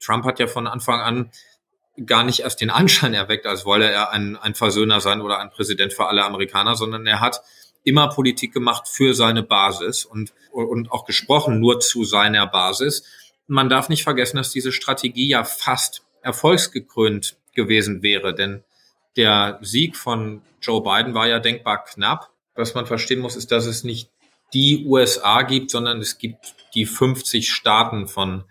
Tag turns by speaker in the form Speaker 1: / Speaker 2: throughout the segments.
Speaker 1: Trump hat ja von Anfang an gar nicht erst den Anschein erweckt, als wolle er ein, ein Versöhner sein oder ein Präsident für alle Amerikaner, sondern er hat immer Politik gemacht für seine Basis und, und auch gesprochen nur zu seiner Basis. Man darf nicht vergessen, dass diese Strategie ja fast erfolgsgekrönt gewesen wäre, denn der Sieg von Joe Biden war ja denkbar knapp. Was man verstehen muss, ist, dass es nicht die USA gibt, sondern es gibt die 50 Staaten von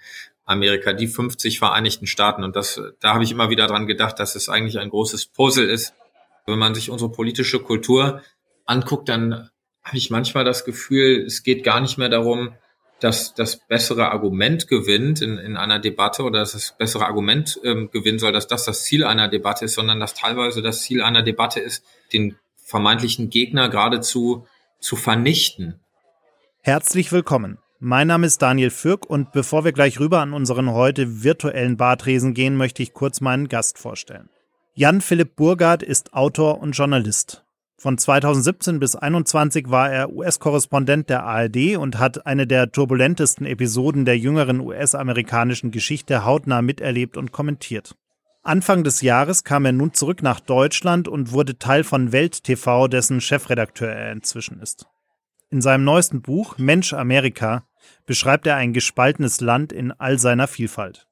Speaker 1: Amerika, die 50 Vereinigten Staaten. Und das, da habe ich immer wieder dran gedacht, dass es eigentlich ein großes Puzzle ist. Wenn man sich unsere politische Kultur anguckt, dann habe ich manchmal das Gefühl, es geht gar nicht mehr darum, dass das bessere Argument gewinnt in, in einer Debatte oder dass das bessere Argument ähm, gewinnen soll, dass das das Ziel einer Debatte ist, sondern dass teilweise das Ziel einer Debatte ist, den vermeintlichen Gegner geradezu zu vernichten.
Speaker 2: Herzlich willkommen. Mein Name ist Daniel Fürk und bevor wir gleich rüber an unseren heute virtuellen Bartresen gehen, möchte ich kurz meinen Gast vorstellen. Jan Philipp Burgard ist Autor und Journalist. Von 2017 bis 2021 war er US-Korrespondent der ARD und hat eine der turbulentesten Episoden der jüngeren US-amerikanischen Geschichte hautnah miterlebt und kommentiert. Anfang des Jahres kam er nun zurück nach Deutschland und wurde Teil von Welt TV, dessen Chefredakteur er inzwischen ist. In seinem neuesten Buch Mensch Amerika beschreibt er ein gespaltenes Land in all seiner Vielfalt.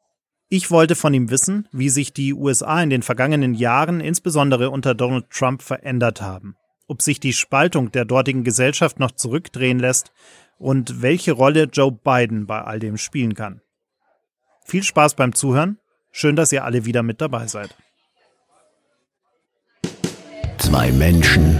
Speaker 2: Ich wollte von ihm wissen, wie sich die USA in den vergangenen Jahren, insbesondere unter Donald Trump, verändert haben, ob sich die Spaltung der dortigen Gesellschaft noch zurückdrehen lässt und welche Rolle Joe Biden bei all dem spielen kann. Viel Spaß beim Zuhören. Schön, dass ihr alle wieder mit dabei seid.
Speaker 3: Zwei Menschen,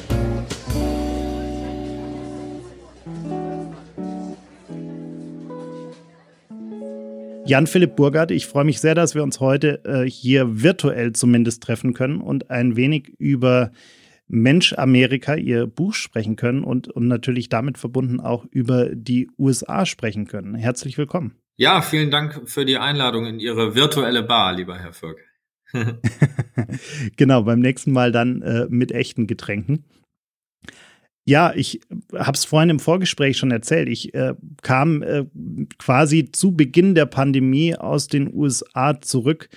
Speaker 2: Jan-Philipp Burgard, ich freue mich sehr, dass wir uns heute äh, hier virtuell zumindest treffen können und ein wenig über Mensch Amerika, Ihr Buch sprechen können und, und natürlich damit verbunden auch über die USA sprechen können. Herzlich willkommen.
Speaker 1: Ja, vielen Dank für die Einladung in Ihre virtuelle Bar, lieber Herr Fürk.
Speaker 2: genau, beim nächsten Mal dann äh, mit echten Getränken. Ja, ich habe es vorhin im Vorgespräch schon erzählt. Ich äh, kam äh, quasi zu Beginn der Pandemie aus den USA zurück,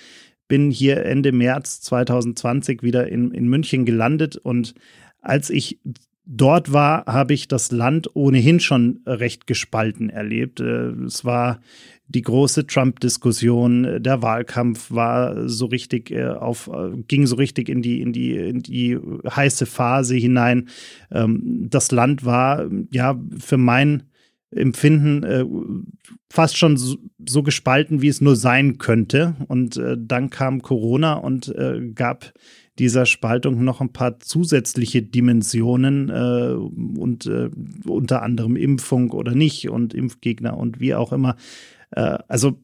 Speaker 2: bin hier Ende März 2020 wieder in, in München gelandet und als ich dort war, habe ich das Land ohnehin schon recht gespalten erlebt. Äh, es war die große Trump-Diskussion, der Wahlkampf war so richtig äh, auf, äh, ging so richtig in die, in die, in die heiße Phase hinein. Ähm, das Land war ja für mein Empfinden äh, fast schon so, so, gespalten, wie es nur sein könnte. Und äh, dann kam Corona und äh, gab dieser Spaltung noch ein paar zusätzliche Dimensionen äh, und äh, unter anderem Impfung oder nicht und Impfgegner und wie auch immer. Äh, also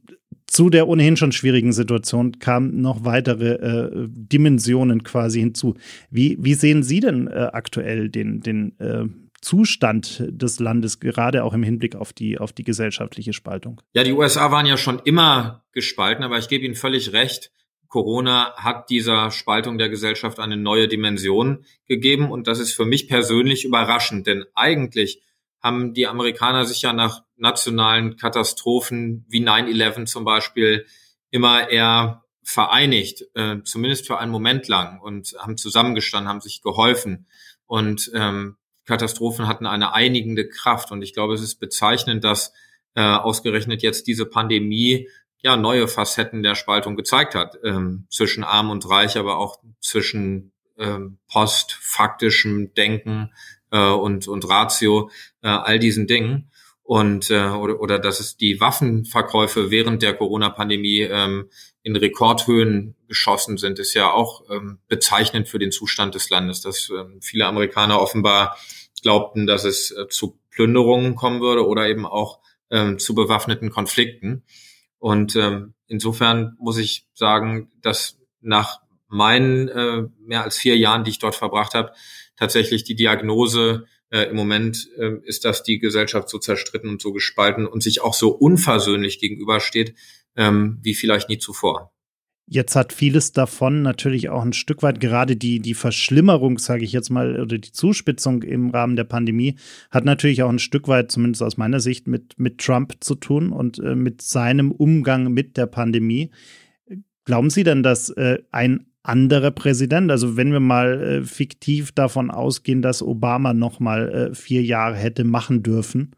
Speaker 2: zu der ohnehin schon schwierigen Situation kamen noch weitere äh, Dimensionen quasi hinzu. Wie, wie sehen Sie denn äh, aktuell den, den äh, Zustand des Landes, gerade auch im Hinblick auf die, auf die gesellschaftliche Spaltung?
Speaker 1: Ja, die USA waren ja schon immer gespalten, aber ich gebe Ihnen völlig recht. Corona hat dieser Spaltung der Gesellschaft eine neue Dimension gegeben und das ist für mich persönlich überraschend, denn eigentlich haben die Amerikaner sich ja nach nationalen Katastrophen wie 9-11 zum Beispiel immer eher vereinigt, äh, zumindest für einen Moment lang und haben zusammengestanden, haben sich geholfen und ähm, Katastrophen hatten eine einigende Kraft und ich glaube, es ist bezeichnend, dass äh, ausgerechnet jetzt diese Pandemie ja neue Facetten der Spaltung gezeigt hat ähm, zwischen Arm und Reich, aber auch zwischen ähm, postfaktischem Denken äh, und, und Ratio, äh, all diesen Dingen. Und äh, oder, oder dass es die Waffenverkäufe während der Corona-Pandemie ähm, in Rekordhöhen geschossen sind, ist ja auch ähm, bezeichnend für den Zustand des Landes, dass ähm, viele Amerikaner offenbar glaubten, dass es äh, zu Plünderungen kommen würde oder eben auch ähm, zu bewaffneten Konflikten. Und ähm, insofern muss ich sagen, dass nach meinen äh, mehr als vier Jahren, die ich dort verbracht habe, tatsächlich die Diagnose äh, im Moment äh, ist, dass die Gesellschaft so zerstritten und so gespalten und sich auch so unversöhnlich gegenübersteht, ähm, wie vielleicht nie zuvor.
Speaker 2: Jetzt hat vieles davon natürlich auch ein Stück weit gerade die, die Verschlimmerung, sage ich jetzt mal, oder die Zuspitzung im Rahmen der Pandemie, hat natürlich auch ein Stück weit, zumindest aus meiner Sicht, mit, mit Trump zu tun und äh, mit seinem Umgang mit der Pandemie. Glauben Sie denn, dass äh, ein anderer Präsident, also wenn wir mal äh, fiktiv davon ausgehen, dass Obama noch mal äh, vier Jahre hätte machen dürfen,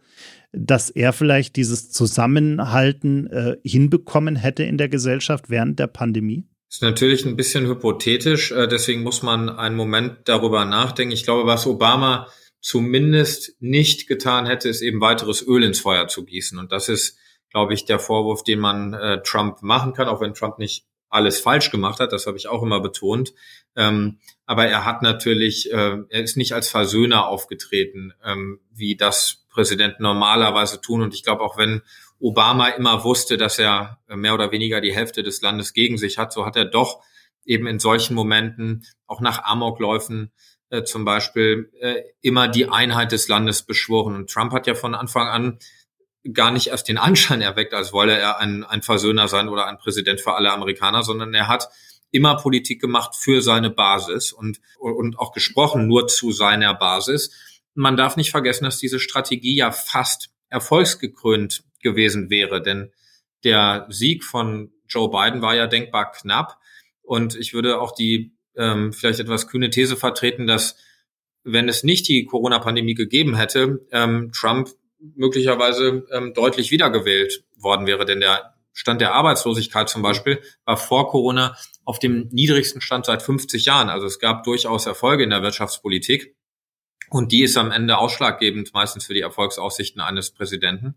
Speaker 2: dass er vielleicht dieses Zusammenhalten äh, hinbekommen hätte in der Gesellschaft während der Pandemie?
Speaker 1: Ist natürlich ein bisschen hypothetisch, äh, deswegen muss man einen Moment darüber nachdenken. Ich glaube, was Obama zumindest nicht getan hätte, ist eben weiteres Öl ins Feuer zu gießen. Und das ist, glaube ich, der Vorwurf, den man äh, Trump machen kann, auch wenn Trump nicht alles falsch gemacht hat, das habe ich auch immer betont. Ähm, aber er hat natürlich, äh, er ist nicht als Versöhner aufgetreten, ähm, wie das Präsidenten normalerweise tun. Und ich glaube, auch wenn Obama immer wusste, dass er mehr oder weniger die Hälfte des Landes gegen sich hat, so hat er doch eben in solchen Momenten, auch nach Amokläufen äh, zum Beispiel, äh, immer die Einheit des Landes beschworen. Und Trump hat ja von Anfang an gar nicht erst den Anschein erweckt, als wolle er ein, ein Versöhner sein oder ein Präsident für alle Amerikaner, sondern er hat immer Politik gemacht für seine Basis und, und auch gesprochen nur zu seiner Basis. Man darf nicht vergessen, dass diese Strategie ja fast erfolgsgekrönt gewesen wäre, denn der Sieg von Joe Biden war ja denkbar knapp. Und ich würde auch die ähm, vielleicht etwas kühne These vertreten, dass wenn es nicht die Corona-Pandemie gegeben hätte, ähm, Trump möglicherweise ähm, deutlich wiedergewählt worden wäre. Denn der Stand der Arbeitslosigkeit zum Beispiel war vor Corona auf dem niedrigsten Stand seit 50 Jahren. Also es gab durchaus Erfolge in der Wirtschaftspolitik. Und die ist am Ende ausschlaggebend meistens für die Erfolgsaussichten eines Präsidenten.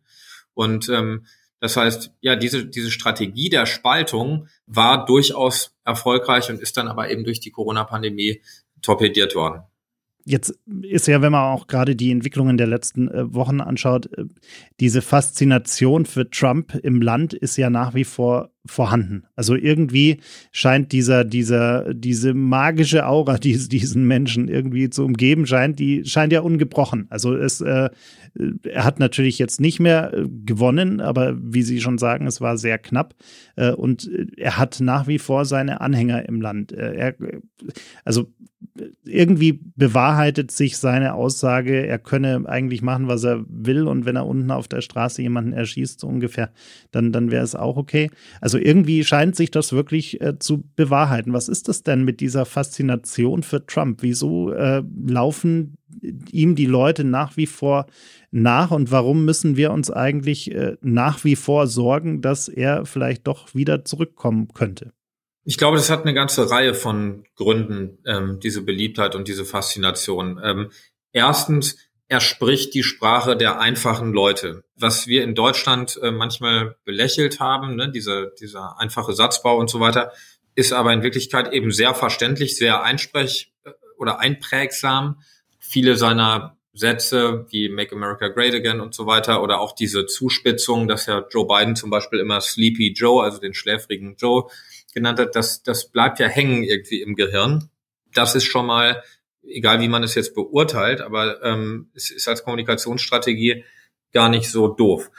Speaker 1: Und ähm, das heißt, ja, diese, diese Strategie der Spaltung war durchaus erfolgreich und ist dann aber eben durch die Corona-Pandemie torpediert worden.
Speaker 2: Jetzt ist ja, wenn man auch gerade die Entwicklungen der letzten äh, Wochen anschaut, äh, diese Faszination für Trump im Land ist ja nach wie vor vorhanden. Also irgendwie scheint dieser, dieser, diese magische Aura, die diesen Menschen irgendwie zu umgeben scheint, die scheint ja ungebrochen. Also es, äh, er hat natürlich jetzt nicht mehr äh, gewonnen, aber wie Sie schon sagen, es war sehr knapp. Äh, und er hat nach wie vor seine Anhänger im Land. Äh, er, also irgendwie bewahrheitet sich seine Aussage, er könne eigentlich machen, was er will und wenn er unten auf der Straße jemanden erschießt, so ungefähr, dann, dann wäre es auch okay. Also irgendwie scheint sich das wirklich äh, zu bewahrheiten. Was ist das denn mit dieser Faszination für Trump? Wieso äh, laufen ihm die Leute nach wie vor nach und warum müssen wir uns eigentlich äh, nach wie vor sorgen, dass er vielleicht doch wieder zurückkommen könnte?
Speaker 1: Ich glaube, das hat eine ganze Reihe von Gründen, ähm, diese Beliebtheit und diese Faszination. Ähm, erstens, er spricht die Sprache der einfachen Leute. Was wir in Deutschland äh, manchmal belächelt haben, ne, dieser, dieser einfache Satzbau und so weiter, ist aber in Wirklichkeit eben sehr verständlich, sehr einsprech äh, oder einprägsam. Viele seiner Sätze wie Make America Great Again und so weiter oder auch diese Zuspitzung, dass ja Joe Biden zum Beispiel immer Sleepy Joe, also den schläfrigen Joe, genannt hat, das, das bleibt ja hängen irgendwie im Gehirn. Das ist schon mal, egal wie man es jetzt beurteilt, aber ähm, es ist als Kommunikationsstrategie gar nicht so doof.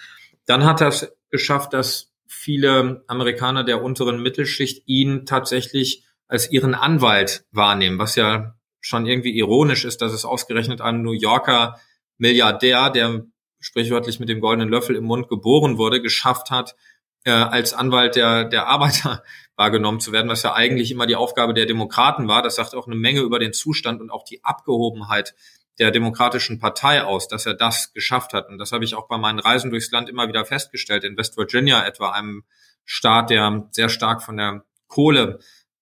Speaker 1: Dann hat er es geschafft, dass viele Amerikaner der unteren Mittelschicht ihn tatsächlich als ihren Anwalt wahrnehmen, was ja schon irgendwie ironisch ist, dass es ausgerechnet ein New Yorker Milliardär, der sprichwörtlich mit dem goldenen Löffel im Mund geboren wurde, geschafft hat, äh, als Anwalt der, der Arbeiter wahrgenommen zu werden, was ja eigentlich immer die Aufgabe der Demokraten war. Das sagt auch eine Menge über den Zustand und auch die Abgehobenheit der Demokratischen Partei aus, dass er das geschafft hat. Und das habe ich auch bei meinen Reisen durchs Land immer wieder festgestellt. In West Virginia etwa, einem Staat, der sehr stark von der Kohle,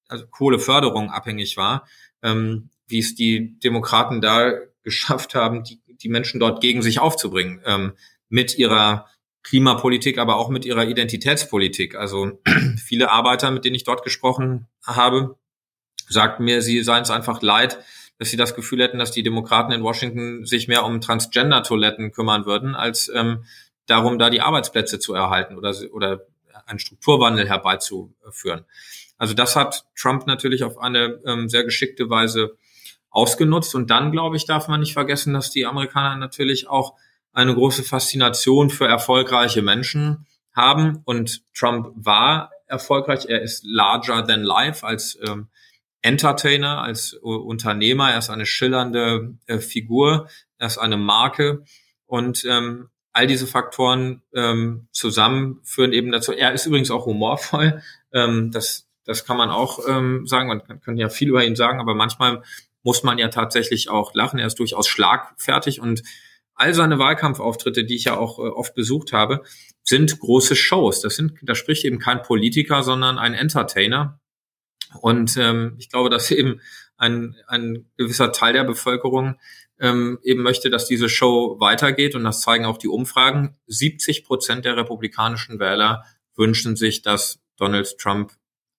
Speaker 1: also Kohleförderung abhängig war, ähm, wie es die Demokraten da geschafft haben, die, die Menschen dort gegen sich aufzubringen, ähm, mit ihrer Klimapolitik, aber auch mit ihrer Identitätspolitik. Also viele Arbeiter, mit denen ich dort gesprochen habe, sagten mir, sie seien es einfach leid, dass sie das Gefühl hätten, dass die Demokraten in Washington sich mehr um Transgender-Toiletten kümmern würden, als ähm, darum, da die Arbeitsplätze zu erhalten oder, oder einen Strukturwandel herbeizuführen. Also das hat Trump natürlich auf eine ähm, sehr geschickte Weise ausgenutzt. Und dann, glaube ich, darf man nicht vergessen, dass die Amerikaner natürlich auch eine große Faszination für erfolgreiche Menschen haben. Und Trump war erfolgreich. Er ist larger than life als ähm, Entertainer, als äh, Unternehmer. Er ist eine schillernde äh, Figur. Er ist eine Marke. Und ähm, all diese Faktoren ähm, zusammen führen eben dazu. Er ist übrigens auch humorvoll. Ähm, das, das kann man auch ähm, sagen. Man kann, kann ja viel über ihn sagen, aber manchmal muss man ja tatsächlich auch lachen. Er ist durchaus schlagfertig und all seine Wahlkampfauftritte, die ich ja auch äh, oft besucht habe, sind große Shows. Das sind, da spricht eben kein Politiker, sondern ein Entertainer. Und ähm, ich glaube, dass eben ein, ein gewisser Teil der Bevölkerung ähm, eben möchte, dass diese Show weitergeht. Und das zeigen auch die Umfragen. 70 Prozent der republikanischen Wähler wünschen sich, dass Donald Trump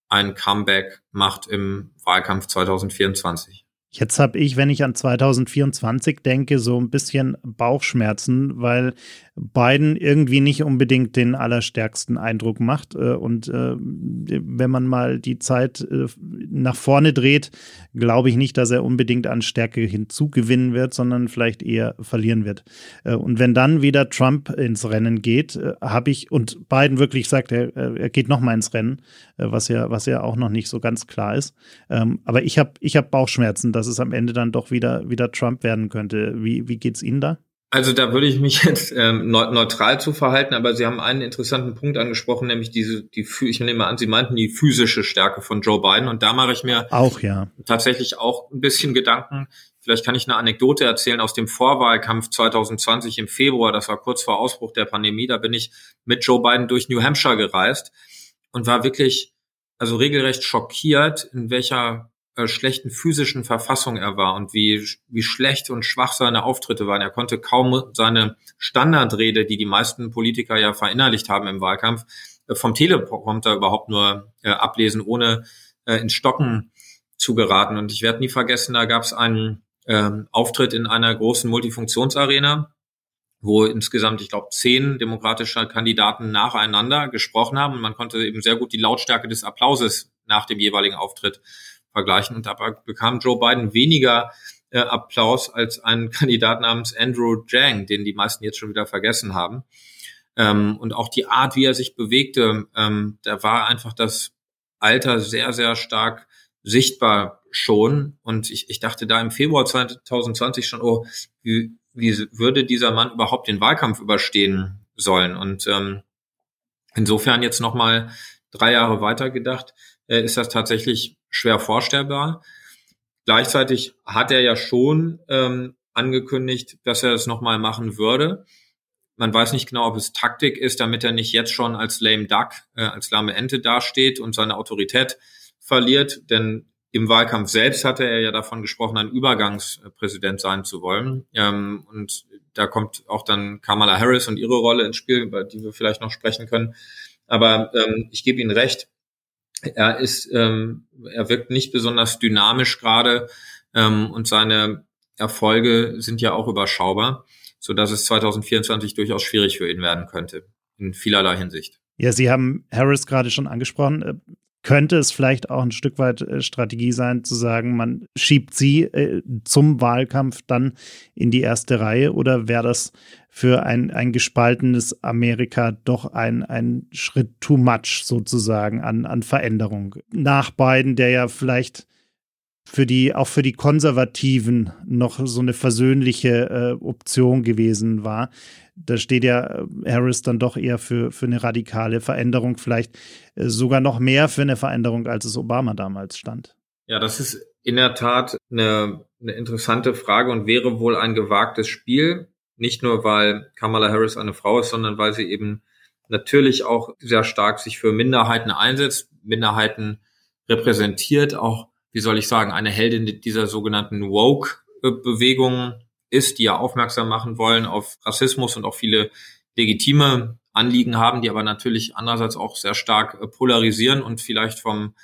Speaker 1: ein Comeback macht im Wahlkampf 2024.
Speaker 2: Jetzt habe ich, wenn ich an 2024 denke, so ein bisschen Bauchschmerzen, weil Biden irgendwie nicht unbedingt den allerstärksten Eindruck macht. Äh, und äh, wenn man mal die Zeit äh, nach vorne dreht, glaube ich nicht, dass er unbedingt an Stärke hinzugewinnen wird, sondern vielleicht eher verlieren wird. Und wenn dann wieder Trump ins Rennen geht, habe ich, und Biden wirklich sagt, er, er geht nochmal ins Rennen, was ja, was ja auch noch nicht so ganz klar ist. Ähm, aber ich habe ich hab Bauchschmerzen, dass es am Ende dann doch wieder, wieder Trump werden könnte. Wie, wie es Ihnen da?
Speaker 1: Also da würde ich mich jetzt ähm, neutral zu verhalten, aber Sie haben einen interessanten Punkt angesprochen, nämlich diese, die, ich nehme an, Sie meinten die physische Stärke von Joe Biden und da mache ich mir
Speaker 2: auch ja
Speaker 1: tatsächlich auch ein bisschen Gedanken. Vielleicht kann ich eine Anekdote erzählen aus dem Vorwahlkampf 2020 im Februar. Das war kurz vor Ausbruch der Pandemie. Da bin ich mit Joe Biden durch New Hampshire gereist und war wirklich also regelrecht schockiert, in welcher äh, schlechten physischen Verfassung er war und wie, wie schlecht und schwach seine Auftritte waren. Er konnte kaum seine Standardrede, die die meisten Politiker ja verinnerlicht haben im Wahlkampf, äh, vom Teleprompter überhaupt nur äh, ablesen, ohne äh, ins Stocken zu geraten. Und ich werde nie vergessen, da gab es einen ähm, Auftritt in einer großen Multifunktionsarena, wo insgesamt, ich glaube, zehn demokratische Kandidaten nacheinander gesprochen haben. Und man konnte eben sehr gut die Lautstärke des Applauses nach dem jeweiligen Auftritt vergleichen. Und dabei bekam Joe Biden weniger äh, Applaus als ein Kandidat namens Andrew Yang, den die meisten jetzt schon wieder vergessen haben. Ähm, und auch die Art, wie er sich bewegte, ähm, da war einfach das Alter sehr, sehr stark sichtbar schon. Und ich, ich dachte da im Februar 2020 schon, oh, wie, wie würde dieser Mann überhaupt den Wahlkampf überstehen sollen? Und ähm, insofern jetzt nochmal drei Jahre weiter gedacht, äh, ist das tatsächlich schwer vorstellbar. Gleichzeitig hat er ja schon ähm, angekündigt, dass er es nochmal machen würde. Man weiß nicht genau, ob es Taktik ist, damit er nicht jetzt schon als lame duck, äh, als lahme Ente dasteht und seine Autorität verliert. Denn im Wahlkampf selbst hatte er ja davon gesprochen, ein Übergangspräsident sein zu wollen. Ähm, und da kommt auch dann Kamala Harris und ihre Rolle ins Spiel, über die wir vielleicht noch sprechen können. Aber ähm, ich gebe Ihnen recht, er ist, ähm, er wirkt nicht besonders dynamisch gerade ähm, und seine Erfolge sind ja auch überschaubar, so dass es 2024 durchaus schwierig für ihn werden könnte in vielerlei Hinsicht.
Speaker 2: Ja, Sie haben Harris gerade schon angesprochen. Könnte es vielleicht auch ein Stück weit äh, Strategie sein, zu sagen, man schiebt sie äh, zum Wahlkampf dann in die erste Reihe oder wäre das für ein, ein gespaltenes Amerika doch ein, ein Schritt too much sozusagen an, an Veränderung. Nach Biden, der ja vielleicht für die, auch für die Konservativen noch so eine versöhnliche äh, Option gewesen war. Da steht ja äh, Harris dann doch eher für, für eine radikale Veränderung, vielleicht äh, sogar noch mehr für eine Veränderung, als es Obama damals stand.
Speaker 1: Ja, das ist in der Tat eine, eine interessante Frage und wäre wohl ein gewagtes Spiel. Nicht nur, weil Kamala Harris eine Frau ist, sondern weil sie eben natürlich auch sehr stark sich für Minderheiten einsetzt, Minderheiten repräsentiert, auch, wie soll ich sagen, eine Heldin dieser sogenannten Woke-Bewegung ist, die ja aufmerksam machen wollen auf Rassismus und auch viele legitime Anliegen haben, die aber natürlich andererseits auch sehr stark äh, polarisieren und vielleicht vom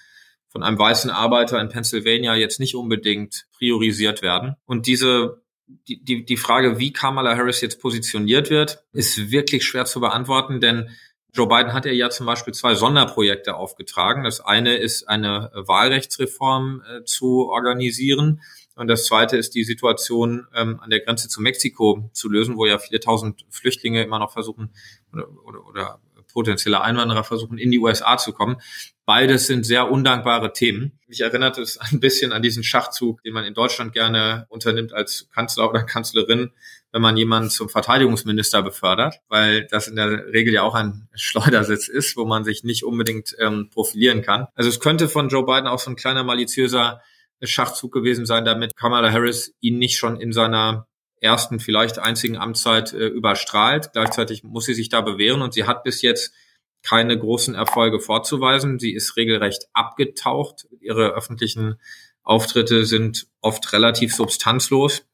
Speaker 1: von einem weißen Arbeiter in Pennsylvania jetzt nicht unbedingt priorisiert werden. Und diese die, die, die Frage, wie Kamala Harris jetzt positioniert wird, ist wirklich schwer zu beantworten, denn Joe Biden hat ja zum Beispiel zwei Sonderprojekte aufgetragen. Das eine ist eine Wahlrechtsreform äh, zu organisieren. Und das zweite ist die Situation ähm, an der Grenze zu Mexiko zu lösen, wo ja viele tausend Flüchtlinge immer noch versuchen oder, oder, oder potenzielle Einwanderer versuchen, in die USA zu kommen. Beides sind sehr undankbare Themen. Mich erinnert es ein bisschen an diesen Schachzug, den man in Deutschland gerne unternimmt als Kanzler oder Kanzlerin, wenn man jemanden zum Verteidigungsminister befördert, weil das in der Regel ja auch ein Schleudersitz ist, wo man sich nicht unbedingt ähm, profilieren kann. Also es könnte von Joe Biden auch so ein kleiner maliziöser Schachzug gewesen sein, damit Kamala Harris ihn nicht schon in seiner ersten, vielleicht einzigen Amtszeit äh, überstrahlt. Gleichzeitig muss sie sich da bewähren und sie hat bis jetzt keine großen Erfolge vorzuweisen. Sie ist regelrecht abgetaucht. Ihre öffentlichen Auftritte sind oft relativ substanzlos.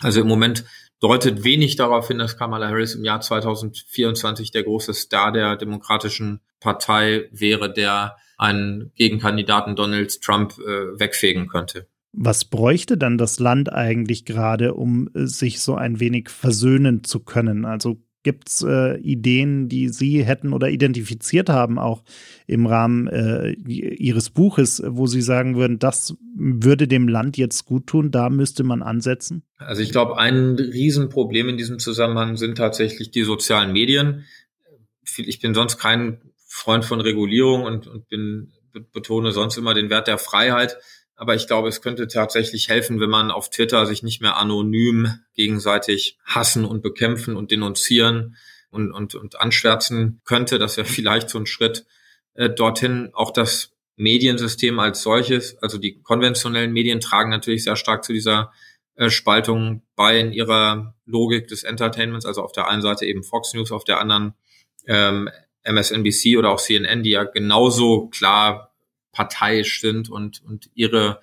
Speaker 1: Also im Moment deutet wenig darauf hin, dass Kamala Harris im Jahr 2024 der große Star der Demokratischen Partei wäre, der einen Gegenkandidaten Donald Trump äh, wegfegen könnte.
Speaker 2: Was bräuchte dann das Land eigentlich gerade, um äh, sich so ein wenig versöhnen zu können? Also Gibt es äh, Ideen, die Sie hätten oder identifiziert haben, auch im Rahmen äh, Ihres Buches, wo Sie sagen würden, das würde dem Land jetzt gut tun, da müsste man ansetzen?
Speaker 1: Also ich glaube, ein Riesenproblem in diesem Zusammenhang sind tatsächlich die sozialen Medien. Ich bin sonst kein Freund von Regulierung und, und bin, betone sonst immer den Wert der Freiheit. Aber ich glaube, es könnte tatsächlich helfen, wenn man auf Twitter sich nicht mehr anonym gegenseitig hassen und bekämpfen und denunzieren und, und, und anschwärzen könnte. Das wäre vielleicht so ein Schritt äh, dorthin. Auch das Mediensystem als solches, also die konventionellen Medien tragen natürlich sehr stark zu dieser äh, Spaltung bei in ihrer Logik des Entertainments. Also auf der einen Seite eben Fox News, auf der anderen ähm, MSNBC oder auch CNN, die ja genauso klar parteiisch sind und, und ihre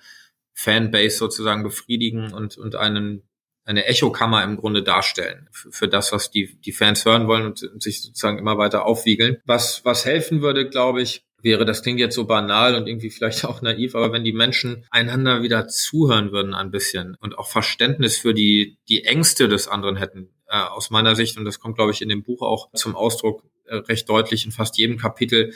Speaker 1: Fanbase sozusagen befriedigen und, und einen, eine Echokammer im Grunde darstellen für, für das, was die, die Fans hören wollen und, und sich sozusagen immer weiter aufwiegeln. Was, was helfen würde, glaube ich, wäre, das klingt jetzt so banal und irgendwie vielleicht auch naiv, aber wenn die Menschen einander wieder zuhören würden ein bisschen und auch Verständnis für die, die Ängste des anderen hätten, äh, aus meiner Sicht, und das kommt, glaube ich, in dem Buch auch zum Ausdruck recht deutlich in fast jedem Kapitel,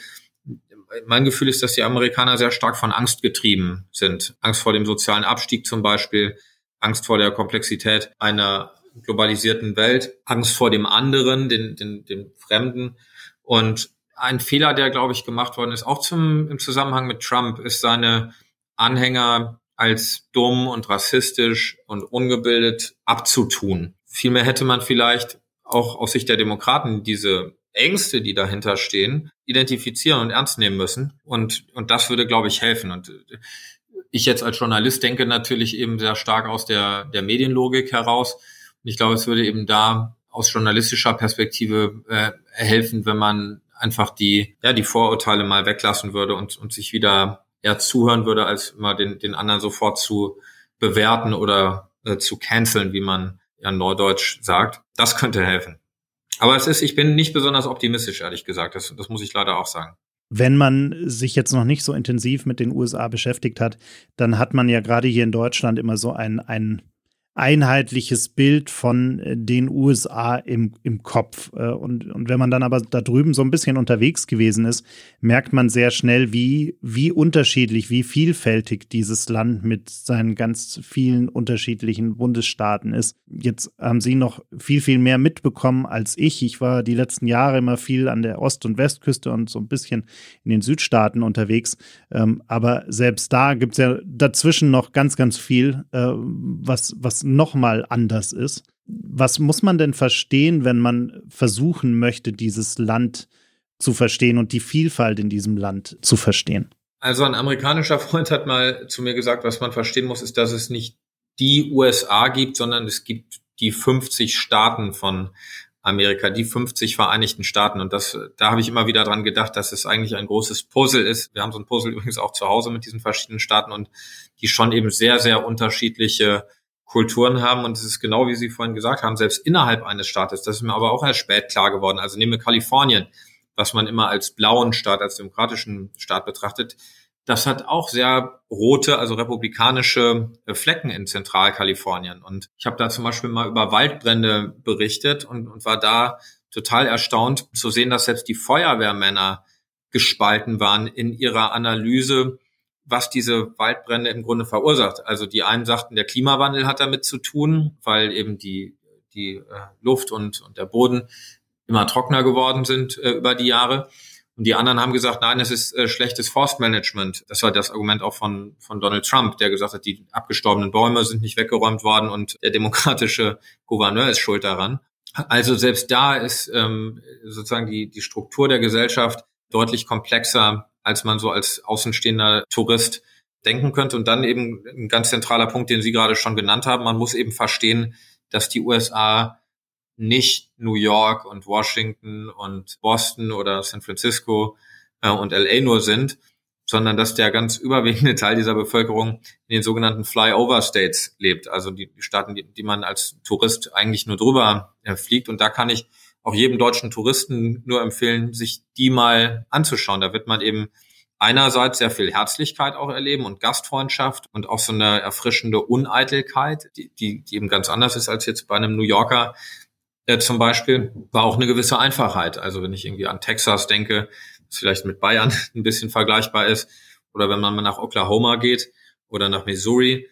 Speaker 1: mein Gefühl ist, dass die Amerikaner sehr stark von Angst getrieben sind. Angst vor dem sozialen Abstieg zum Beispiel, Angst vor der Komplexität einer globalisierten Welt, Angst vor dem anderen, den, den, dem Fremden. Und ein Fehler, der, glaube ich, gemacht worden ist, auch zum, im Zusammenhang mit Trump, ist seine Anhänger als dumm und rassistisch und ungebildet abzutun. Vielmehr hätte man vielleicht auch aus Sicht der Demokraten diese Ängste, die dahinter stehen, identifizieren und ernst nehmen müssen. Und, und das würde, glaube ich, helfen. Und äh, ich jetzt als Journalist denke natürlich eben sehr stark aus der, der Medienlogik heraus. Und ich glaube, es würde eben da aus journalistischer Perspektive äh, helfen, wenn man einfach die, ja, die Vorurteile mal weglassen würde und, und sich wieder eher zuhören würde, als immer den, den anderen sofort zu bewerten oder äh, zu canceln, wie man ja neudeutsch sagt. Das könnte helfen. Aber es ist, ich bin nicht besonders optimistisch, ehrlich gesagt. Das, das muss ich leider auch sagen.
Speaker 2: Wenn man sich jetzt noch nicht so intensiv mit den USA beschäftigt hat, dann hat man ja gerade hier in Deutschland immer so ein, ein einheitliches Bild von äh, den USA im, im Kopf. Äh, und, und wenn man dann aber da drüben so ein bisschen unterwegs gewesen ist, merkt man sehr schnell, wie, wie unterschiedlich, wie vielfältig dieses Land mit seinen ganz vielen unterschiedlichen Bundesstaaten ist. Jetzt haben Sie noch viel, viel mehr mitbekommen als ich. Ich war die letzten Jahre immer viel an der Ost- und Westküste und so ein bisschen in den Südstaaten unterwegs. Ähm, aber selbst da gibt es ja dazwischen noch ganz, ganz viel, äh, was, nochmal anders ist. Was muss man denn verstehen, wenn man versuchen möchte, dieses Land zu verstehen und die Vielfalt in diesem Land zu verstehen?
Speaker 1: Also ein amerikanischer Freund hat mal zu mir gesagt, was man verstehen muss, ist, dass es nicht die USA gibt, sondern es gibt die 50 Staaten von Amerika, die 50 Vereinigten Staaten. Und das, da habe ich immer wieder dran gedacht, dass es eigentlich ein großes Puzzle ist. Wir haben so ein Puzzle übrigens auch zu Hause mit diesen verschiedenen Staaten und die schon eben sehr, sehr unterschiedliche Kulturen haben. Und es ist genau wie Sie vorhin gesagt haben, selbst innerhalb eines Staates. Das ist mir aber auch erst spät klar geworden. Also nehmen wir Kalifornien, was man immer als blauen Staat, als demokratischen Staat betrachtet. Das hat auch sehr rote, also republikanische äh, Flecken in Zentralkalifornien. Und ich habe da zum Beispiel mal über Waldbrände berichtet und, und war da total erstaunt zu sehen, dass selbst die Feuerwehrmänner gespalten waren in ihrer Analyse, was diese Waldbrände im Grunde verursacht. Also die einen sagten, der Klimawandel hat damit zu tun, weil eben die, die äh, Luft und, und der Boden immer trockener geworden sind äh, über die Jahre. Und die anderen haben gesagt, nein, es ist äh, schlechtes Forstmanagement. Das war das Argument auch von, von Donald Trump, der gesagt hat, die abgestorbenen Bäume sind nicht weggeräumt worden und der demokratische Gouverneur ist schuld daran. Also selbst da ist ähm, sozusagen die, die Struktur der Gesellschaft deutlich komplexer, als man so als außenstehender Tourist denken könnte. Und dann eben ein ganz zentraler Punkt, den Sie gerade schon genannt haben. Man muss eben verstehen, dass die USA nicht New York und Washington und Boston oder San Francisco äh, und LA nur sind, sondern dass der ganz überwiegende Teil dieser Bevölkerung in den sogenannten Flyover States lebt, also die Staaten, die, die man als Tourist eigentlich nur drüber äh, fliegt. Und da kann ich auch jedem deutschen Touristen nur empfehlen, sich die mal anzuschauen. Da wird man eben einerseits sehr viel Herzlichkeit auch erleben und Gastfreundschaft und auch so eine erfrischende Uneitelkeit, die, die, die eben ganz anders ist als jetzt bei einem New Yorker, äh, zum Beispiel, war auch eine gewisse Einfachheit. Also wenn ich irgendwie an Texas denke, was vielleicht mit Bayern ein bisschen vergleichbar ist, oder wenn man mal nach Oklahoma geht oder nach Missouri,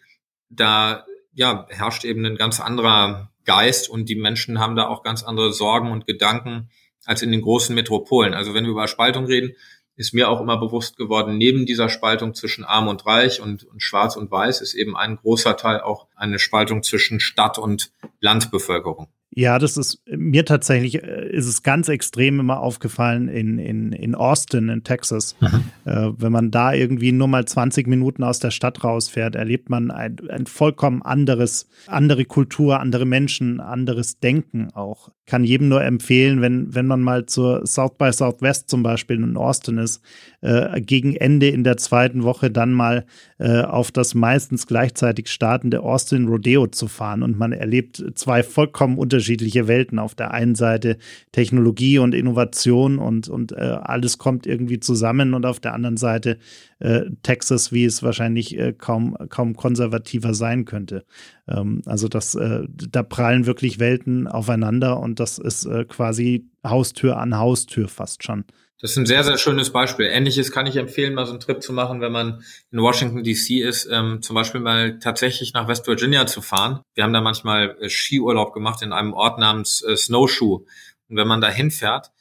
Speaker 1: da ja, herrscht eben ein ganz anderer Geist und die Menschen haben da auch ganz andere Sorgen und Gedanken als in den großen Metropolen. Also wenn wir über Spaltung reden, ist mir auch immer bewusst geworden, neben dieser Spaltung zwischen Arm und Reich und, und Schwarz und Weiß ist eben ein großer Teil auch eine Spaltung zwischen Stadt und Landbevölkerung.
Speaker 2: Ja, das ist mir tatsächlich äh, ist es ganz extrem immer aufgefallen in, in, in Austin, in Texas. Mhm. Äh, wenn man da irgendwie nur mal 20 Minuten aus der Stadt rausfährt, erlebt man ein, ein vollkommen anderes, andere Kultur, andere Menschen, anderes Denken auch. Kann jedem nur empfehlen, wenn, wenn man mal zur South by Southwest zum Beispiel in Austin ist, äh, gegen Ende in der zweiten Woche dann mal äh, auf das meistens gleichzeitig startende Austin Rodeo zu fahren und man erlebt zwei vollkommen unterschiedliche unterschiedliche Welten. Auf der einen Seite Technologie und Innovation und, und äh, alles kommt irgendwie zusammen und auf der anderen Seite äh, Texas, wie es wahrscheinlich äh, kaum, kaum konservativer sein könnte. Ähm, also das, äh, da prallen wirklich Welten aufeinander und das ist äh, quasi Haustür an Haustür fast schon.
Speaker 1: Das ist ein sehr, sehr schönes Beispiel. Ähnliches kann ich empfehlen, mal so einen Trip zu machen, wenn man in Washington DC ist, ähm, zum Beispiel mal tatsächlich nach West Virginia zu fahren. Wir haben da manchmal äh, Skiurlaub gemacht in einem Ort namens äh, Snowshoe. Und wenn man da hinfährt,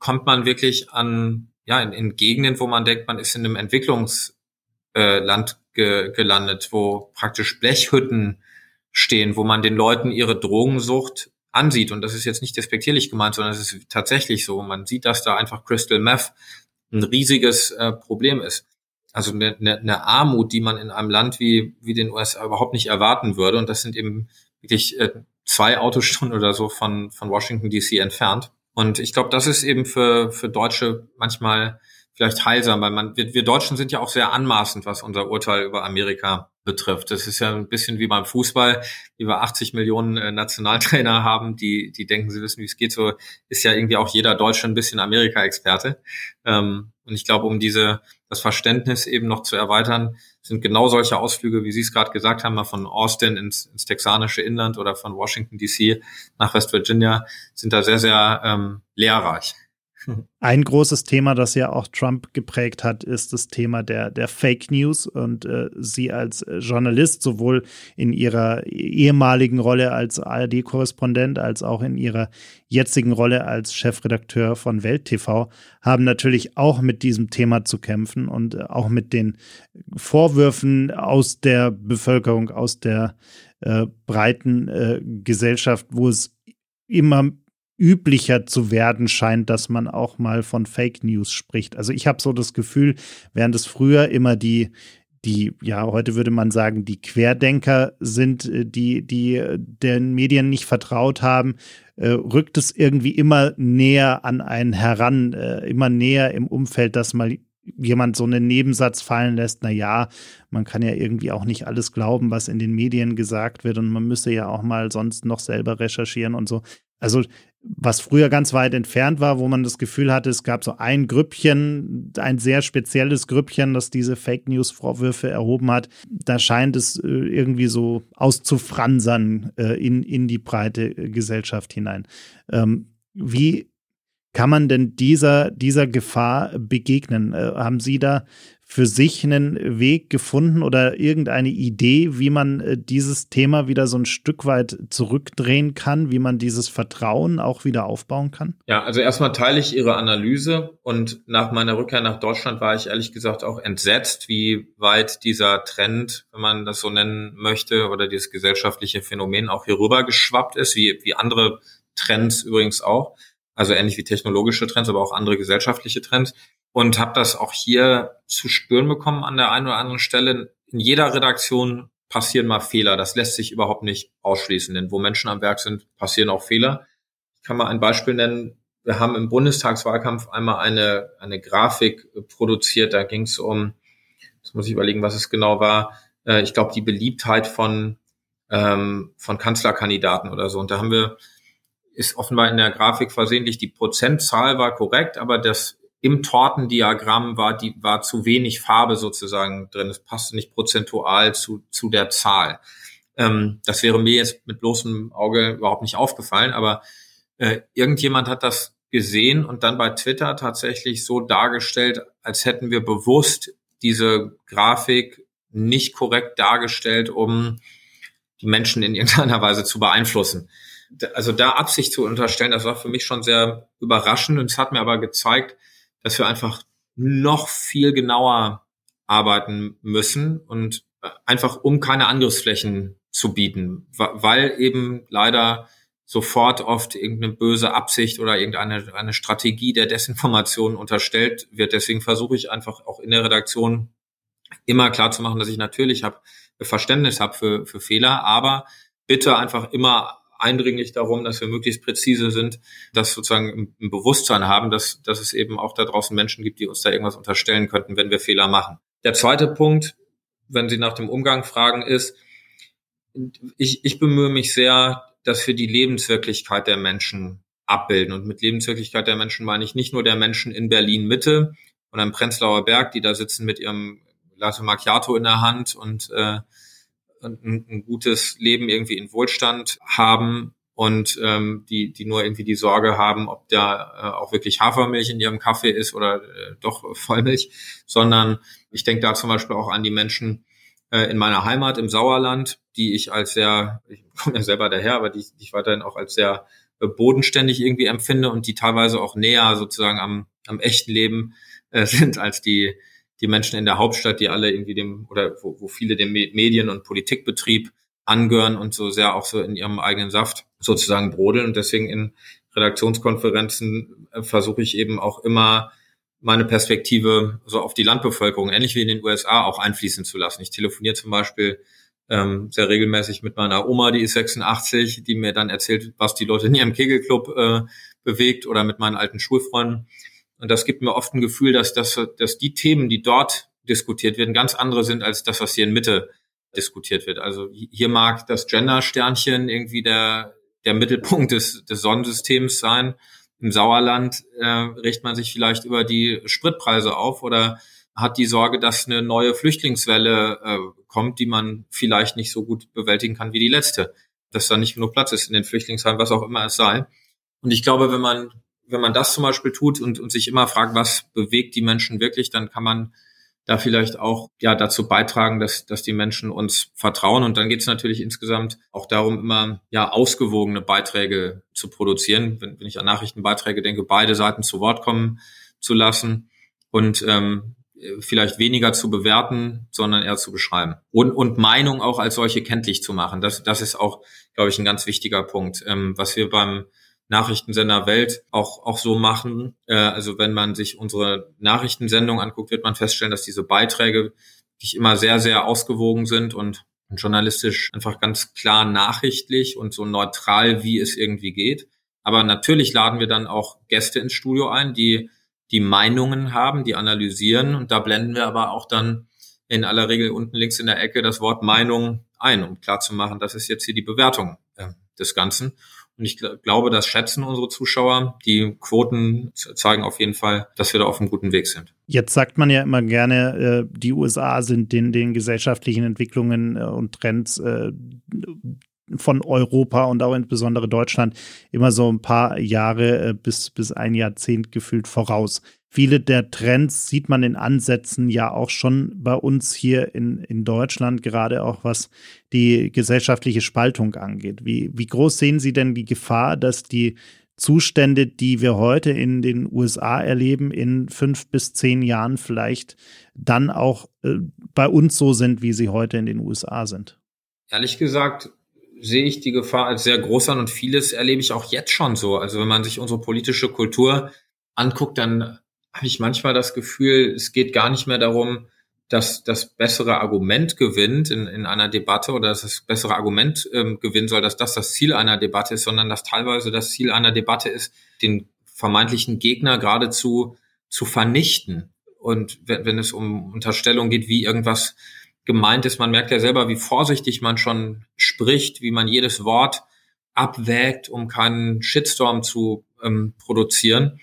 Speaker 1: kommt man wirklich an, ja, in, in Gegenden, wo man denkt, man ist in einem Entwicklungsland äh, ge gelandet, wo praktisch Blechhütten stehen, wo man den Leuten ihre Drogensucht ansieht, und das ist jetzt nicht despektierlich gemeint, sondern es ist tatsächlich so, man sieht, dass da einfach Crystal Meth ein riesiges äh, Problem ist. Also eine, eine, eine Armut, die man in einem Land wie, wie den USA überhaupt nicht erwarten würde. Und das sind eben wirklich äh, zwei Autostunden oder so von, von Washington DC entfernt. Und ich glaube, das ist eben für, für Deutsche manchmal vielleicht heilsam, weil man, wir, wir Deutschen sind ja auch sehr anmaßend, was unser Urteil über Amerika betrifft. Das ist ja ein bisschen wie beim Fußball, wie wir 80 Millionen äh, Nationaltrainer haben, die, die denken, sie wissen, wie es geht. So ist ja irgendwie auch jeder Deutsche ein bisschen Amerika-Experte. Ähm, und ich glaube, um diese, das Verständnis eben noch zu erweitern, sind genau solche Ausflüge, wie Sie es gerade gesagt haben, mal von Austin ins, ins texanische Inland oder von Washington DC nach West Virginia, sind da sehr, sehr ähm, lehrreich.
Speaker 2: Ein großes Thema, das ja auch Trump geprägt hat, ist das Thema der, der Fake News. Und äh, Sie als äh, Journalist, sowohl in Ihrer ehemaligen Rolle als ARD-Korrespondent als auch in Ihrer jetzigen Rolle als Chefredakteur von Welt TV, haben natürlich auch mit diesem Thema zu kämpfen und äh, auch mit den Vorwürfen aus der Bevölkerung, aus der äh, breiten äh, Gesellschaft, wo es immer üblicher zu werden scheint, dass man auch mal von Fake News spricht. Also ich habe so das Gefühl, während es früher immer die die, ja, heute würde man sagen, die Querdenker sind, äh, die, die den Medien nicht vertraut haben, äh, rückt es irgendwie immer näher an einen heran, äh, immer näher im Umfeld, dass mal jemand so einen Nebensatz fallen lässt, na ja, man kann ja irgendwie auch nicht alles glauben, was in den Medien gesagt wird und man müsse ja auch mal sonst noch selber recherchieren und so. Also was früher ganz weit entfernt war, wo man das Gefühl hatte, es gab so ein Grüppchen, ein sehr spezielles Grüppchen, das diese Fake News Vorwürfe erhoben hat. Da scheint es äh, irgendwie so auszufransern äh, in, in die breite Gesellschaft hinein. Ähm, Wie kann man denn dieser, dieser Gefahr begegnen? Äh, haben Sie da für sich einen Weg gefunden oder irgendeine Idee, wie man äh, dieses Thema wieder so ein Stück weit zurückdrehen kann, wie man dieses Vertrauen auch wieder aufbauen kann?
Speaker 1: Ja, also erstmal teile ich Ihre Analyse und nach meiner Rückkehr nach Deutschland war ich ehrlich gesagt auch entsetzt, wie weit dieser Trend, wenn man das so nennen möchte, oder dieses gesellschaftliche Phänomen auch hier rüber geschwappt ist, wie, wie andere Trends übrigens auch. Also ähnlich wie technologische Trends, aber auch andere gesellschaftliche Trends. Und habe das auch hier zu spüren bekommen an der einen oder anderen Stelle. In jeder Redaktion passieren mal Fehler. Das lässt sich überhaupt nicht ausschließen, denn wo Menschen am Werk sind, passieren auch Fehler. Ich kann mal ein Beispiel nennen. Wir haben im Bundestagswahlkampf einmal eine, eine Grafik produziert. Da ging es um, jetzt muss ich überlegen, was es genau war. Äh, ich glaube, die Beliebtheit von, ähm, von Kanzlerkandidaten oder so. Und da haben wir ist offenbar in der Grafik versehentlich, die Prozentzahl war korrekt, aber das im Tortendiagramm war die war zu wenig Farbe sozusagen drin. Es passte nicht prozentual zu zu der Zahl. Ähm, das wäre mir jetzt mit bloßem Auge überhaupt nicht aufgefallen, aber äh, irgendjemand hat das gesehen und dann bei Twitter tatsächlich so dargestellt, als hätten wir bewusst diese Grafik nicht korrekt dargestellt, um die Menschen in irgendeiner Weise zu beeinflussen also da Absicht zu unterstellen, das war für mich schon sehr überraschend und es hat mir aber gezeigt, dass wir einfach noch viel genauer arbeiten müssen und äh, einfach um keine Angriffsflächen zu bieten, weil eben leider sofort oft irgendeine böse Absicht oder irgendeine eine Strategie der Desinformation unterstellt wird. Deswegen versuche ich einfach auch in der Redaktion immer klar zu machen, dass ich natürlich habe Verständnis habe für, für Fehler, aber bitte einfach immer eindringlich darum, dass wir möglichst präzise sind, das sozusagen im Bewusstsein haben, dass, dass es eben auch da draußen Menschen gibt, die uns da irgendwas unterstellen könnten, wenn wir Fehler machen. Der zweite Punkt, wenn Sie nach dem Umgang fragen, ist, ich, ich bemühe mich sehr, dass wir die Lebenswirklichkeit der Menschen abbilden. Und mit Lebenswirklichkeit der Menschen meine ich nicht nur der Menschen in Berlin Mitte und am Prenzlauer Berg, die da sitzen mit ihrem Latte Macchiato in der Hand und äh, ein, ein gutes Leben irgendwie in Wohlstand haben und ähm, die, die nur irgendwie die Sorge haben, ob da äh, auch wirklich Hafermilch in ihrem Kaffee ist oder äh, doch Vollmilch, sondern ich denke da zum Beispiel auch an die Menschen äh, in meiner Heimat im Sauerland, die ich als sehr, ich komme ja selber daher, aber die, die ich weiterhin auch als sehr äh, bodenständig irgendwie empfinde und die teilweise auch näher sozusagen am, am echten Leben äh, sind als die die Menschen in der Hauptstadt, die alle irgendwie dem oder wo, wo viele dem Medien- und Politikbetrieb angehören und so sehr auch so in ihrem eigenen Saft sozusagen brodeln. Und deswegen in Redaktionskonferenzen äh, versuche ich eben auch immer meine Perspektive so auf die Landbevölkerung, ähnlich wie in den USA, auch einfließen zu lassen. Ich telefoniere zum Beispiel ähm, sehr regelmäßig mit meiner Oma, die ist 86, die mir dann erzählt, was die Leute in ihrem Kegelclub äh, bewegt oder mit meinen alten Schulfreunden. Und das gibt mir oft ein Gefühl, dass, das, dass die Themen, die dort diskutiert werden, ganz andere sind als das, was hier in Mitte diskutiert wird. Also hier mag das Gender-Sternchen irgendwie der, der Mittelpunkt des, des Sonnensystems sein. Im Sauerland äh, richtet man sich vielleicht über die Spritpreise auf oder hat die Sorge, dass eine neue Flüchtlingswelle äh, kommt, die man vielleicht nicht so gut bewältigen kann wie die letzte. Dass da nicht genug Platz ist in den Flüchtlingsheimen, was auch immer es sei. Und ich glaube, wenn man wenn man das zum Beispiel tut und, und sich immer fragt, was bewegt die Menschen wirklich, dann kann man da vielleicht auch ja dazu beitragen, dass, dass die Menschen uns vertrauen. Und dann geht es natürlich insgesamt auch darum, immer ja ausgewogene Beiträge zu produzieren. Wenn, wenn ich an Nachrichtenbeiträge denke, beide Seiten zu Wort kommen zu lassen und ähm, vielleicht weniger zu bewerten, sondern eher zu beschreiben. Und, und Meinung auch als solche kenntlich zu machen. Das, das ist auch, glaube ich, ein ganz wichtiger Punkt. Ähm, was wir beim Nachrichtensender Welt auch, auch so machen. Äh, also wenn man sich unsere Nachrichtensendung anguckt, wird man feststellen, dass diese Beiträge nicht immer sehr, sehr ausgewogen sind und journalistisch einfach ganz klar nachrichtlich und so neutral, wie es irgendwie geht. Aber natürlich laden wir dann auch Gäste ins Studio ein, die die Meinungen haben, die analysieren und da blenden wir aber auch dann in aller Regel unten links in der Ecke das Wort Meinung ein, um klarzumachen, das ist jetzt hier die Bewertung äh, des Ganzen. Und ich glaube, das schätzen unsere Zuschauer. Die Quoten zeigen auf jeden Fall, dass wir da auf einem guten Weg sind.
Speaker 2: Jetzt sagt man ja immer gerne, äh, die USA sind den, den gesellschaftlichen Entwicklungen äh, und Trends äh, von Europa und auch insbesondere Deutschland immer so ein paar Jahre äh, bis, bis ein Jahrzehnt gefühlt voraus. Viele der Trends sieht man in Ansätzen ja auch schon bei uns hier in, in Deutschland, gerade auch was die gesellschaftliche Spaltung angeht. Wie, wie groß sehen Sie denn die Gefahr, dass die Zustände, die wir heute in den USA erleben, in fünf bis zehn Jahren vielleicht dann auch äh, bei uns so sind, wie sie heute in den USA sind?
Speaker 1: Ehrlich gesagt sehe ich die Gefahr als sehr groß an und vieles erlebe ich auch jetzt schon so. Also wenn man sich unsere politische Kultur anguckt, dann habe ich manchmal das Gefühl, es geht gar nicht mehr darum, dass das bessere Argument gewinnt in, in einer Debatte oder dass das bessere Argument ähm, gewinnen soll, dass das das Ziel einer Debatte ist, sondern dass teilweise das Ziel einer Debatte ist, den vermeintlichen Gegner geradezu zu vernichten. Und wenn, wenn es um Unterstellungen geht, wie irgendwas gemeint ist, man merkt ja selber, wie vorsichtig man schon spricht, wie man jedes Wort abwägt, um keinen Shitstorm zu ähm, produzieren.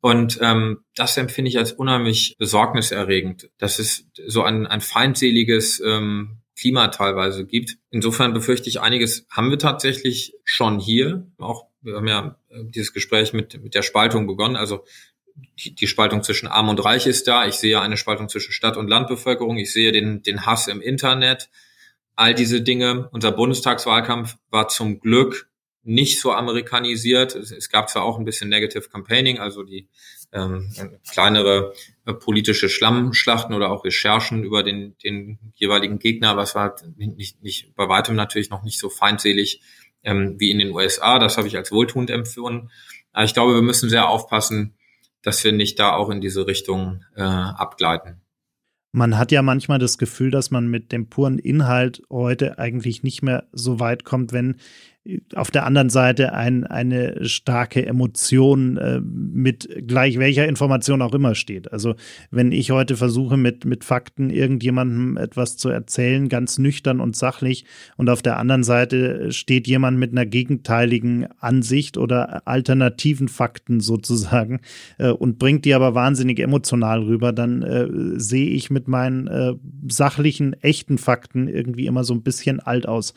Speaker 1: Und ähm, das empfinde ich als unheimlich besorgniserregend, dass es so ein, ein feindseliges ähm, Klima teilweise gibt. Insofern befürchte ich, einiges haben wir tatsächlich schon hier. Auch wir haben ja äh, dieses Gespräch mit, mit der Spaltung begonnen. Also die, die Spaltung zwischen Arm und Reich ist da. Ich sehe eine Spaltung zwischen Stadt- und Landbevölkerung. Ich sehe den, den Hass im Internet. All diese Dinge. Unser Bundestagswahlkampf war zum Glück nicht so amerikanisiert. Es, gab zwar auch ein bisschen Negative Campaigning, also die ähm, kleinere äh, politische Schlammschlachten oder auch Recherchen über den, den jeweiligen Gegner, was war nicht, nicht, nicht bei weitem natürlich noch nicht so feindselig ähm, wie in den USA. Das habe ich als wohltuend empfunden. Aber ich glaube, wir müssen sehr aufpassen, dass wir nicht da auch in diese Richtung äh, abgleiten.
Speaker 2: Man hat ja manchmal das Gefühl, dass man mit dem puren Inhalt heute eigentlich nicht mehr so weit kommt, wenn auf der anderen Seite ein, eine starke Emotion äh, mit gleich welcher Information auch immer steht. Also wenn ich heute versuche, mit, mit Fakten irgendjemandem etwas zu erzählen, ganz nüchtern und sachlich, und auf der anderen Seite steht jemand mit einer gegenteiligen Ansicht oder alternativen Fakten sozusagen äh, und bringt die aber wahnsinnig emotional rüber, dann äh, sehe ich mit meinen äh, sachlichen, echten Fakten irgendwie immer so ein bisschen alt aus.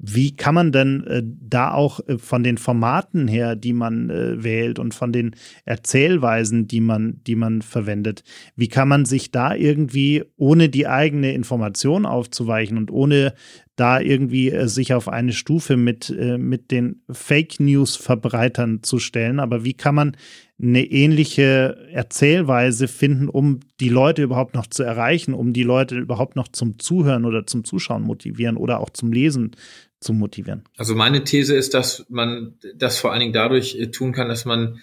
Speaker 2: Wie kann man denn äh, da auch äh, von den Formaten her, die man äh, wählt und von den Erzählweisen, die man, die man verwendet, wie kann man sich da irgendwie, ohne die eigene Information aufzuweichen und ohne da irgendwie äh, sich auf eine Stufe mit, äh, mit den Fake News Verbreitern zu stellen, aber wie kann man eine ähnliche Erzählweise finden, um die Leute überhaupt noch zu erreichen, um die Leute überhaupt noch zum Zuhören oder zum Zuschauen motivieren oder auch zum Lesen zu motivieren?
Speaker 1: Also meine These ist, dass man das vor allen Dingen dadurch äh, tun kann, dass man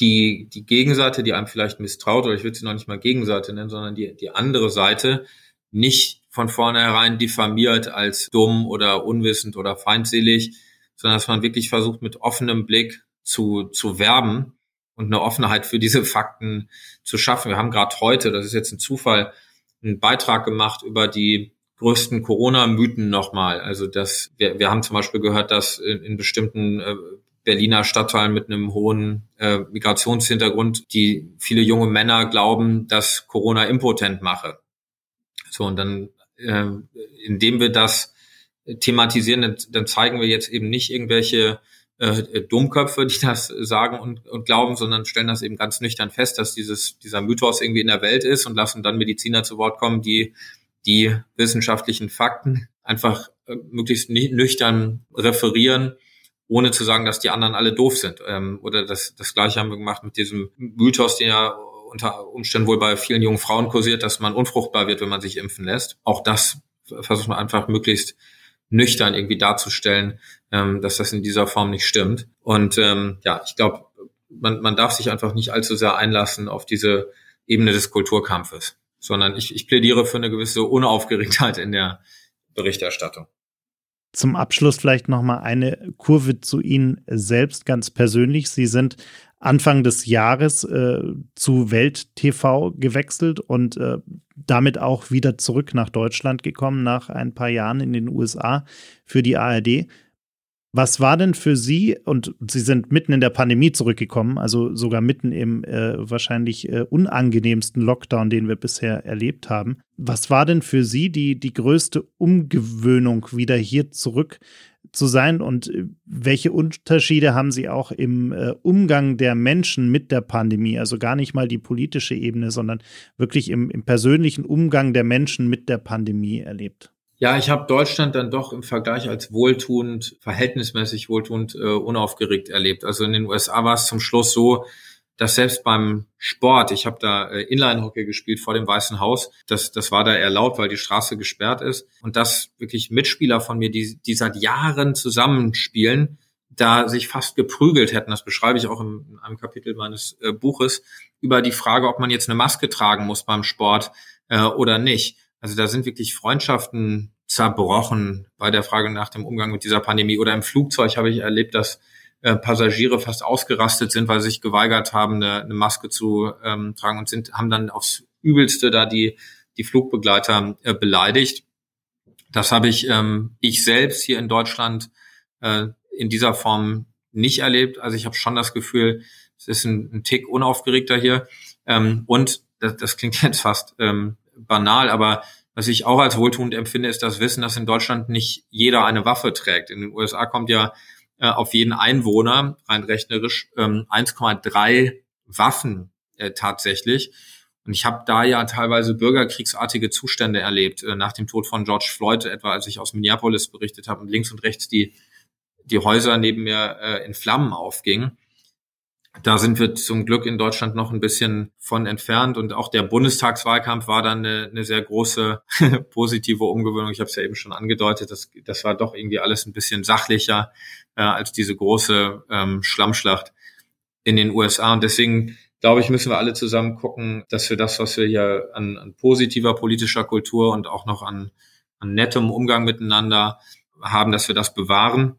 Speaker 1: die, die Gegenseite, die einem vielleicht misstraut, oder ich würde sie noch nicht mal Gegenseite nennen, sondern die, die andere Seite nicht von vornherein diffamiert als dumm oder unwissend oder feindselig, sondern dass man wirklich versucht, mit offenem Blick zu, zu werben und eine Offenheit für diese Fakten zu schaffen. Wir haben gerade heute, das ist jetzt ein Zufall, einen Beitrag gemacht über die größten Corona-Mythen nochmal. Also dass wir, wir haben zum Beispiel gehört, dass in, in bestimmten äh, Berliner Stadtteilen mit einem hohen äh, Migrationshintergrund die viele junge Männer glauben, dass Corona impotent mache. So und dann, äh, indem wir das thematisieren, dann, dann zeigen wir jetzt eben nicht irgendwelche äh, Dummköpfe, die das sagen und, und glauben, sondern stellen das eben ganz nüchtern fest, dass dieses dieser Mythos irgendwie in der Welt ist und lassen dann Mediziner zu Wort kommen, die die wissenschaftlichen Fakten einfach äh, möglichst nüchtern referieren, ohne zu sagen, dass die anderen alle doof sind. Ähm, oder das, das gleiche haben wir gemacht mit diesem Mythos, den ja unter Umständen wohl bei vielen jungen Frauen kursiert, dass man unfruchtbar wird, wenn man sich impfen lässt. Auch das versucht man einfach möglichst nüchtern irgendwie darzustellen, ähm, dass das in dieser Form nicht stimmt. Und ähm, ja, ich glaube, man, man darf sich einfach nicht allzu sehr einlassen auf diese Ebene des Kulturkampfes sondern ich, ich plädiere für eine gewisse Unaufgeregtheit in der Berichterstattung.
Speaker 2: Zum Abschluss vielleicht noch mal eine Kurve zu Ihnen selbst ganz persönlich. Sie sind Anfang des Jahres äh, zu Welt TV gewechselt und äh, damit auch wieder zurück nach Deutschland gekommen nach ein paar Jahren in den USA für die ARD. Was war denn für Sie, und Sie sind mitten in der Pandemie zurückgekommen, also sogar mitten im äh, wahrscheinlich äh, unangenehmsten Lockdown, den wir bisher erlebt haben. Was war denn für Sie die, die größte Umgewöhnung, wieder hier zurück zu sein? Und äh, welche Unterschiede haben Sie auch im äh, Umgang der Menschen mit der Pandemie? Also gar nicht mal die politische Ebene, sondern wirklich im, im persönlichen Umgang der Menschen mit der Pandemie erlebt?
Speaker 1: Ja, ich habe Deutschland dann doch im Vergleich als wohltuend, verhältnismäßig wohltuend, äh, unaufgeregt erlebt. Also in den USA war es zum Schluss so, dass selbst beim Sport, ich habe da äh, Inline-Hockey gespielt vor dem Weißen Haus, das, das war da erlaubt, weil die Straße gesperrt ist. Und dass wirklich Mitspieler von mir, die, die seit Jahren zusammenspielen, da sich fast geprügelt hätten, das beschreibe ich auch in, in einem Kapitel meines äh, Buches, über die Frage, ob man jetzt eine Maske tragen muss beim Sport äh, oder nicht. Also da sind wirklich Freundschaften zerbrochen bei der Frage nach dem Umgang mit dieser Pandemie. Oder im Flugzeug habe ich erlebt, dass äh, Passagiere fast ausgerastet sind, weil sie sich geweigert haben, eine, eine Maske zu ähm, tragen und sind, haben dann aufs Übelste da die, die Flugbegleiter äh, beleidigt. Das habe ich ähm, ich selbst hier in Deutschland äh, in dieser Form nicht erlebt. Also ich habe schon das Gefühl, es ist ein, ein Tick unaufgeregter hier. Ähm, und das, das klingt jetzt fast ähm, banal, aber was ich auch als wohltuend empfinde, ist das Wissen, dass in Deutschland nicht jeder eine Waffe trägt. In den USA kommt ja äh, auf jeden Einwohner rein rechnerisch ähm, 1,3 Waffen äh, tatsächlich. Und ich habe da ja teilweise bürgerkriegsartige Zustände erlebt, äh, nach dem Tod von George Floyd, etwa als ich aus Minneapolis berichtet habe und links und rechts die, die Häuser neben mir äh, in Flammen aufgingen. Da sind wir zum Glück in Deutschland noch ein bisschen von entfernt und auch der Bundestagswahlkampf war dann eine, eine sehr große positive Umgewöhnung. Ich habe es ja eben schon angedeutet, das, das war doch irgendwie alles ein bisschen sachlicher äh, als diese große ähm, Schlammschlacht in den USA. Und deswegen glaube ich, müssen wir alle zusammen gucken, dass wir das, was wir hier an, an positiver politischer Kultur und auch noch an, an nettem Umgang miteinander haben, dass wir das bewahren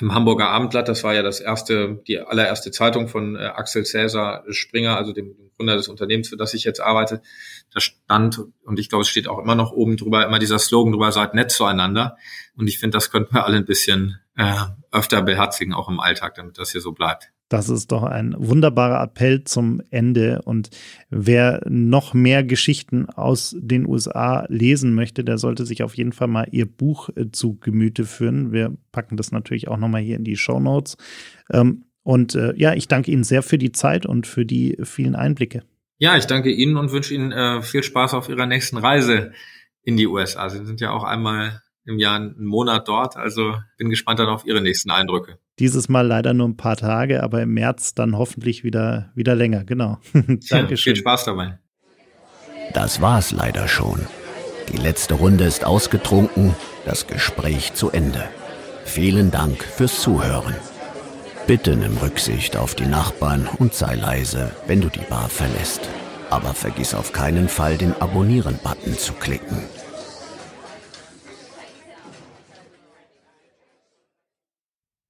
Speaker 1: im Hamburger Abendblatt, das war ja das erste, die allererste Zeitung von äh, Axel Cäsar Springer, also dem, dem Gründer des Unternehmens, für das ich jetzt arbeite. Da stand, und ich glaube, es steht auch immer noch oben drüber, immer dieser Slogan drüber, seid nett zueinander. Und ich finde, das könnten wir alle ein bisschen äh, öfter beherzigen, auch im Alltag, damit das hier so bleibt.
Speaker 2: Das ist doch ein wunderbarer Appell zum Ende. Und wer noch mehr Geschichten aus den USA lesen möchte, der sollte sich auf jeden Fall mal ihr Buch äh, zu Gemüte führen. Wir packen das natürlich auch nochmal hier in die Show Notes. Ähm, und äh, ja, ich danke Ihnen sehr für die Zeit und für die vielen Einblicke.
Speaker 1: Ja, ich danke Ihnen und wünsche Ihnen äh, viel Spaß auf Ihrer nächsten Reise in die USA. Sie sind ja auch einmal im Jahr einen Monat dort. Also bin gespannt dann auf Ihre nächsten Eindrücke.
Speaker 2: Dieses Mal leider nur ein paar Tage, aber im März dann hoffentlich wieder, wieder länger. Genau.
Speaker 1: Dankeschön. Ja, viel Spaß dabei.
Speaker 3: Das war's leider schon. Die letzte Runde ist ausgetrunken, das Gespräch zu Ende. Vielen Dank fürs Zuhören. Bitte nimm Rücksicht auf die Nachbarn und sei leise, wenn du die Bar verlässt. Aber vergiss auf keinen Fall den Abonnieren-Button zu klicken.